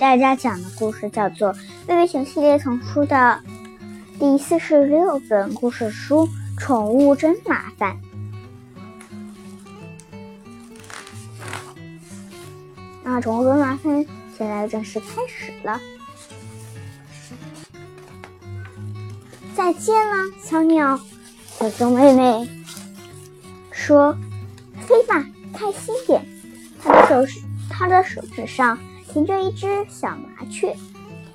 大家讲的故事叫做《贝贝熊系列丛书》的第四十六本故事书《宠物真麻烦》。那宠物真麻烦，现在正式开始了。再见了，小鸟。小熊妹妹说：“飞吧，开心点。”她的手是。他的手指上停着一只小麻雀，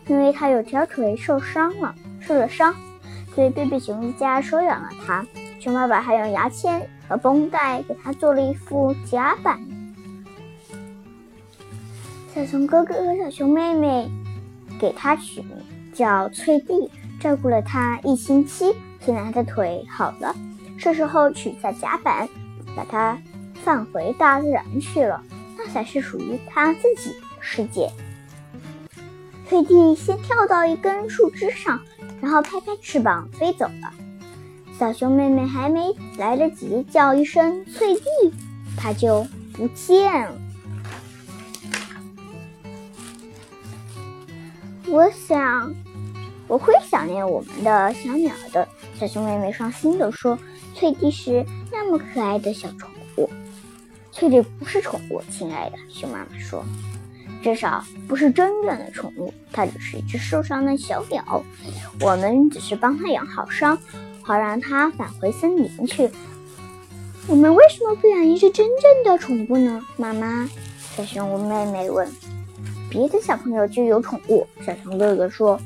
因为它有条腿受伤了，受了伤，所以贝贝熊一家收养了它。熊爸爸还用牙签和绷带给它做了一副夹板。小熊哥哥和小熊妹妹给它取名叫翠蒂，照顾了它一星期，现在它的腿好了，是时候取下夹板，把它放回大自然去了。那才是属于它自己的世界。翠蒂先跳到一根树枝上，然后拍拍翅膀飞走了。小熊妹妹还没来得及叫一声“翠蒂”，它就不见了。我想，我会想念我们的小鸟的。小熊妹妹伤心地说：“翠蒂是那么可爱的小宠物。”翠蒂不是宠物，亲爱的熊妈妈说，至少不是真正的宠物，它只是一只受伤的小鸟。我们只是帮它养好伤，好让它返回森林去。我们为什么不养一只真正的宠物呢？妈妈，小熊妹妹问。别的小朋友就有宠物，小熊哥哥说。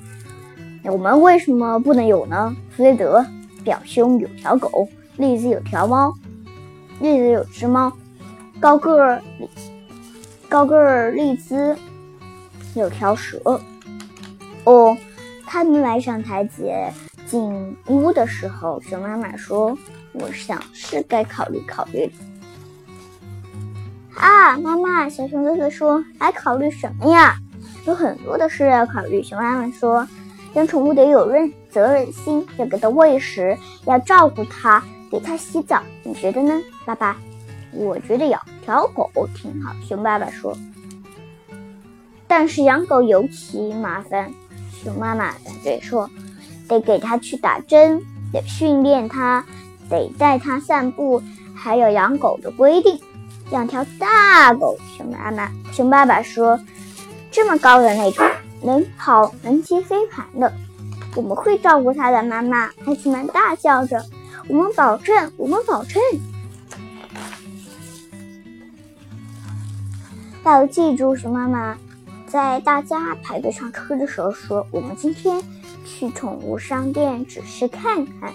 我们为什么不能有呢？弗雷德表兄有条狗，栗子有条猫，栗子有只猫。高个儿，高个儿丽兹有条蛇。哦，他们来上台阶进屋的时候，熊妈妈说：“我想是该考虑考虑。”啊，妈妈，小熊哥哥说：“还考虑什么呀？有很多的事要考虑。”熊妈妈说：“养宠物得有任责任心，要给它喂食，要照顾它，给它洗澡。你觉得呢，爸爸？”我觉得养条狗挺好，熊爸爸说。但是养狗尤其麻烦，熊妈妈反对说，得给它去打针，得训练它，得带它散步，还有养狗的规定。养条大狗，熊妈妈、熊爸爸说，这么高的那种，能跑能骑飞盘的，我们会照顾它的。妈妈，孩子们大叫着，我们保证，我们保证。要记住，熊妈妈在大家排队上车的时候说：“我们今天去宠物商店只是看看，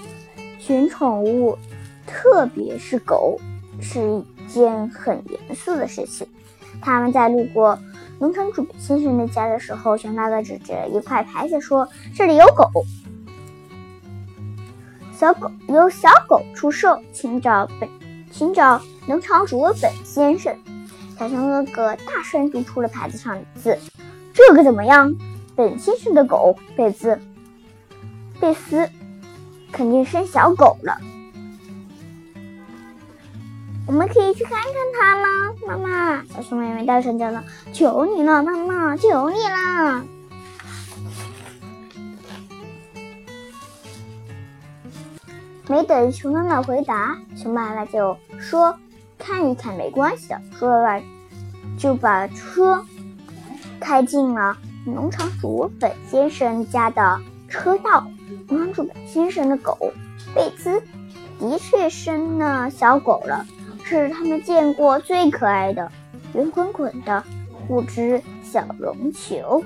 选宠物，特别是狗，是一件很严肃的事情。”他们在路过农场主先生的家的时候，熊爸爸指着一块牌子说：“这里有狗，小狗有小狗出售，请找本，请找农场主本先生。”小熊哥哥大声读出了牌子上的字：“这个怎么样？本先生的狗贝兹，贝斯，肯定生小狗了。我们可以去看看它吗？”妈妈，小熊妹妹大声叫道：“求你了，妈妈，求你了！”没等熊妈妈回答，熊爸爸就说。看一看没关系的，说完就把车开进了农场主本先生家的车道。农场主本先生的狗贝兹的确生了小狗了，是他们见过最可爱的圆滚滚的五只小绒球。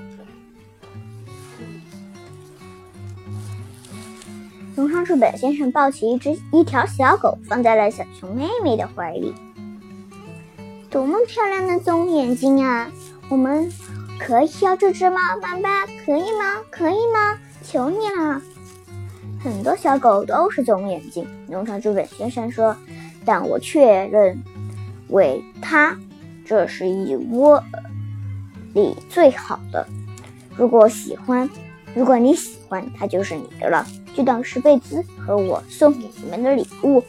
农场主本先生抱起一只一条小狗，放在了小熊妹妹的怀里。多么漂亮的棕眼睛啊！我们可以要这只吗，爸爸？可以吗？可以吗？求你了！很多小狗都是棕眼睛，农场主本先生说。但我确认为它这是一窝里最好的。如果喜欢，如果你喜欢，它就是你的了，就当是贝兹和我送给你们的礼物。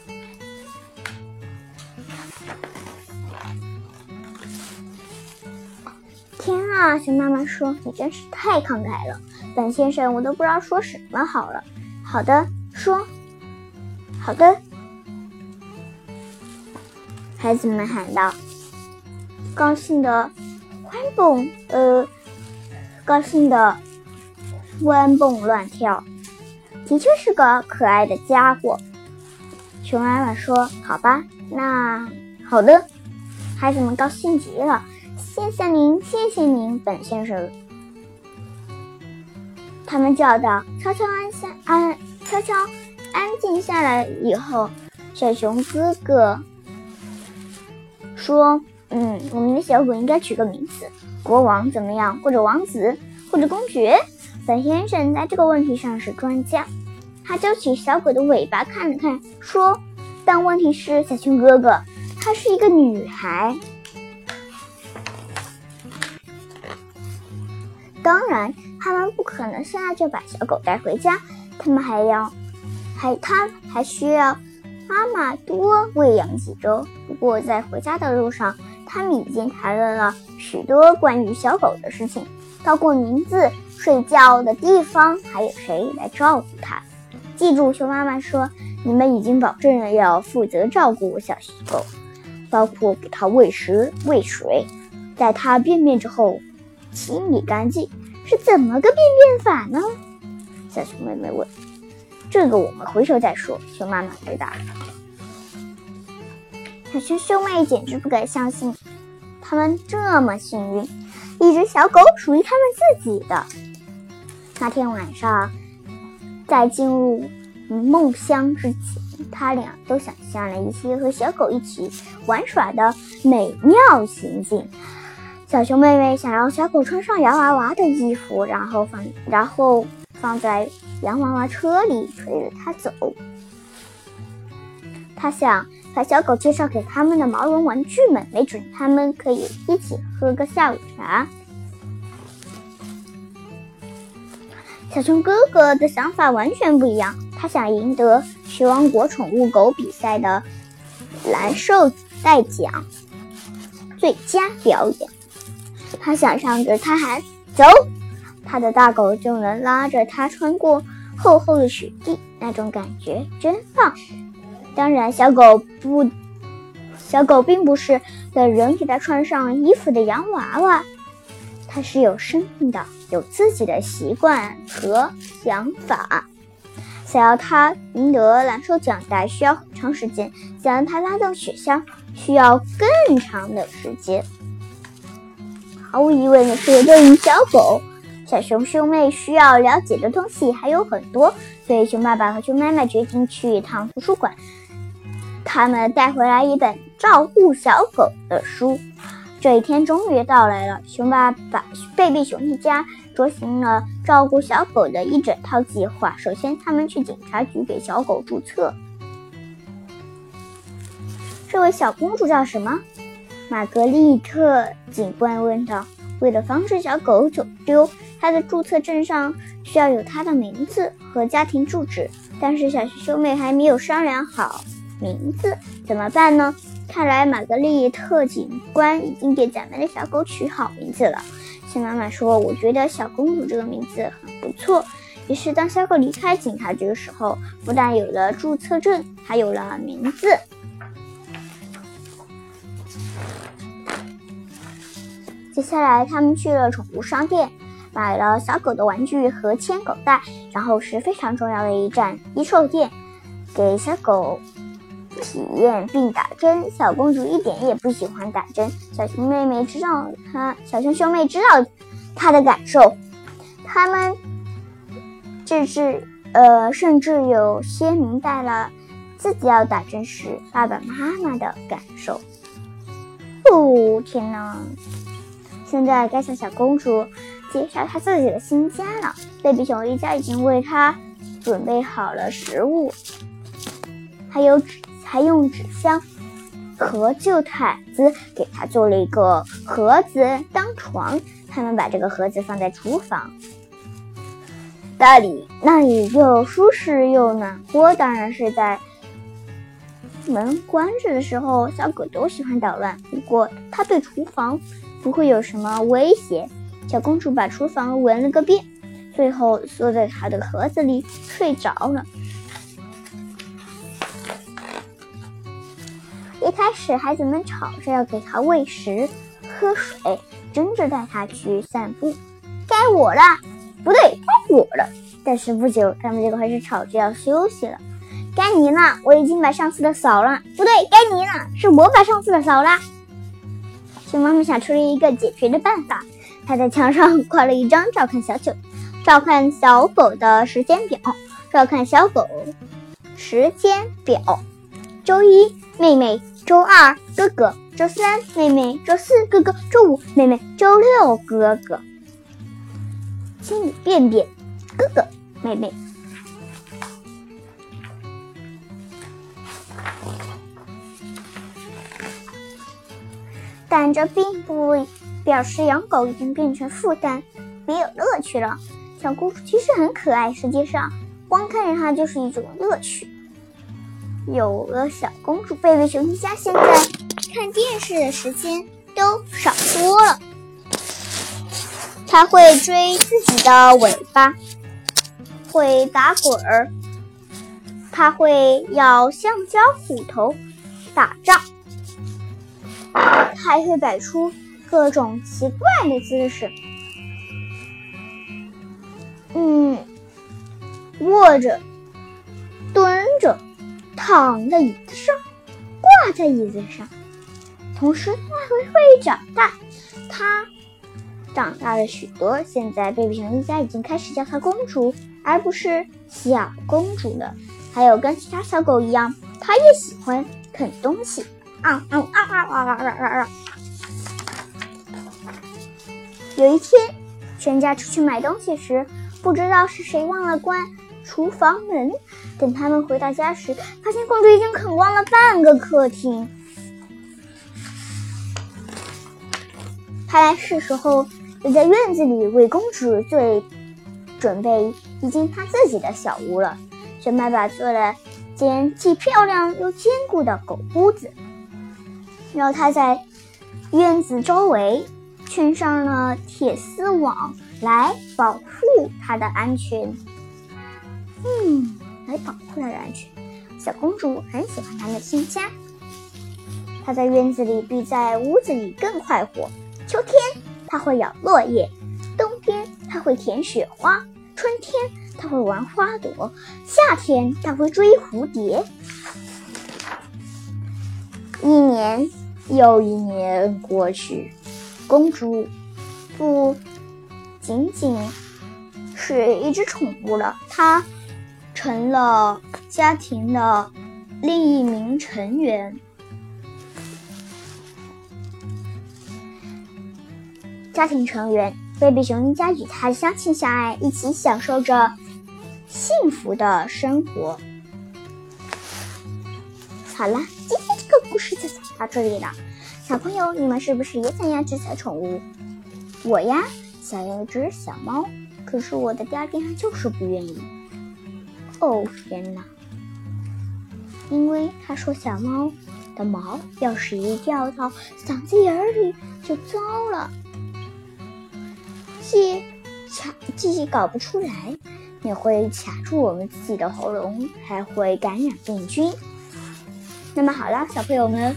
熊妈妈说：“你真是太慷慨了，本先生，我都不知道说什么好了。”好的，说。好的，孩子们喊道，高兴的欢蹦，呃，高兴的欢蹦乱跳，的确是个可爱的家伙。熊妈妈说：“好吧，那好的。”孩子们高兴极了，谢谢您，谢谢您，本先生。他们叫道：“悄悄安下，安悄悄安静下来以后，小熊哥哥说：‘嗯，我们的小狗应该取个名字，国王怎么样？或者王子，或者公爵？’本先生在这个问题上是专家。他揪起小狗的尾巴看了看，说：‘但问题是，小熊哥哥。’”她是一个女孩，当然，他们不可能现在就把小狗带回家，他们还要，还他还需要妈妈多喂养几周。不过，在回家的路上，他们已经谈论了许多关于小狗的事情，包括名字、睡觉的地方，还有谁来照顾它。记住，熊妈妈说，你们已经保证了要负责照顾小狗。包括给它喂食、喂水，在它便便之后清理干净，是怎么个便便法呢？小熊妹妹问。这个我们回头再说。熊妈妈回答。小熊兄妹简直不敢相信，他们这么幸运，一只小狗属于他们自己的。那天晚上，在进入梦乡之前。他俩都想象了一些和小狗一起玩耍的美妙情景。小熊妹妹想让小狗穿上洋娃娃的衣服，然后放，然后放在洋娃娃车里，推着它走。他想把小狗介绍给他们的毛绒玩具们，没准他们可以一起喝个下午茶。小熊哥哥的想法完全不一样，他想赢得。熊王国宠物狗比赛的蓝兽带奖最佳表演，他想象着他喊走，他的大狗就能拉着他穿过厚厚的雪地，那种感觉真棒。当然，小狗不，小狗并不是等人给它穿上衣服的洋娃娃，它是有生命的，有自己的习惯和想法。想要它赢得蓝兽奖带需要很长时间，想让它拉动雪橇需要更长的时间。毫无疑问的是，对于小狗，小熊兄妹需要了解的东西还有很多，所以熊爸爸和熊妈妈决定去一趟图书馆。他们带回来一本照顾小狗的书。这一天终于到来了，熊爸爸、贝贝熊一家。执行了照顾小狗的一整套计划。首先，他们去警察局给小狗注册。这位小公主叫什么？玛格丽特警官问道。为了防止小狗走丢，她的注册证上需要有她的名字和家庭住址。但是小熊兄妹还没有商量好名字，怎么办呢？看来玛格丽特警官已经给咱们的小狗取好名字了。新妈妈说：“我觉得小公主这个名字很不错。”于是，当小狗离开警察局的时候，不但有了注册证，还有了名字。接下来，他们去了宠物商店，买了小狗的玩具和牵狗带，然后是非常重要的一站——衣兽店，给小狗。体验并打针，小公主一点也不喜欢打针。小熊妹妹知道她，小熊兄妹知道她的感受，他们甚至呃，甚至有些明白了自己要打针时爸爸妈妈的感受。哦，天哪！现在该向小公主介绍她自己的新家了。贝比熊一家已经为她准备好了食物，还有纸。还用纸箱和旧毯子给她做了一个盒子当床。他们把这个盒子放在厨房，那里那里又舒适又暖和。当然是在门关着的时候，小狗都喜欢捣乱。不过它对厨房不会有什么威胁，小公主把厨房闻了个遍，最后缩在她的盒子里睡着了。一开始，孩子们吵着要给她喂食、喝水，争着带她去散步。该我了，不对，该我了。但是不久，他们就开始吵着要休息了。该你了，我已经把上次的扫了。不对，该你了，是我把上次的扫了。熊妈妈想出了一个解决的办法，她在墙上 挂了一张照看小九、照看小狗的时间表。照看小狗时间表：周一，妹妹；周二，哥哥；周三，妹妹；周四，哥哥；周五，妹妹；周六，哥哥。清理便便，哥哥，妹妹。但这并不表示养狗已经变成负担，没有乐趣了。小公主其实很可爱，实际上光看着它就是一种乐趣。有了小公主，贝贝熊一家现在看电视的时间都少多了。它会追自己的尾巴，会打滚儿，它会咬橡胶斧头打仗。还会摆出各种奇怪的姿势，嗯，卧着、蹲着、躺在椅子上、挂在椅子上，同时它还会会长大。它长大了许多，现在贝贝熊一家已经开始叫它公主，而不是小公主了。还有跟其他小狗一样，它也喜欢啃东西。啊啊啊啊啊啊啊啊！有一天，全家出去买东西时，不知道是谁忘了关厨房门。等他们回到家时，发现公主已经啃光了半个客厅。看来是时候要在院子里为公主做准备一间她自己的小屋了。小爸爸做了间既漂亮又坚固的狗屋子。然后他在院子周围圈上了铁丝网，来保护它的安全。嗯，来保护它的安全。小公主很喜欢她的新家。她在院子里比在屋子里更快活。秋天，她会咬落叶；冬天，她会舔雪花；春天，她会玩花朵；夏天，她会追蝴蝶。一年。又一年过去，公主不仅仅是一只宠物了，她成了家庭的另一名成员。家庭成员贝比熊一家与它相亲相爱，一起享受着幸福的生活。好了。故事就讲到这里了，小朋友，你们是不是也想要只小宠物？我呀，想要一只小猫，可是我的爹爹他就是不愿意。哦天哪！因为他说小猫的毛要是一掉到嗓子眼里就糟了，既卡既搞不出来，也会卡住我们自己的喉咙，还会感染病菌。那么好了，小朋友们，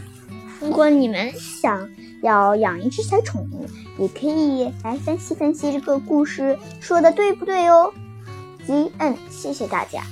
如果你们想要养一只小宠物，也可以来分析分析这个故事说的对不对哦。吉恩，谢谢大家。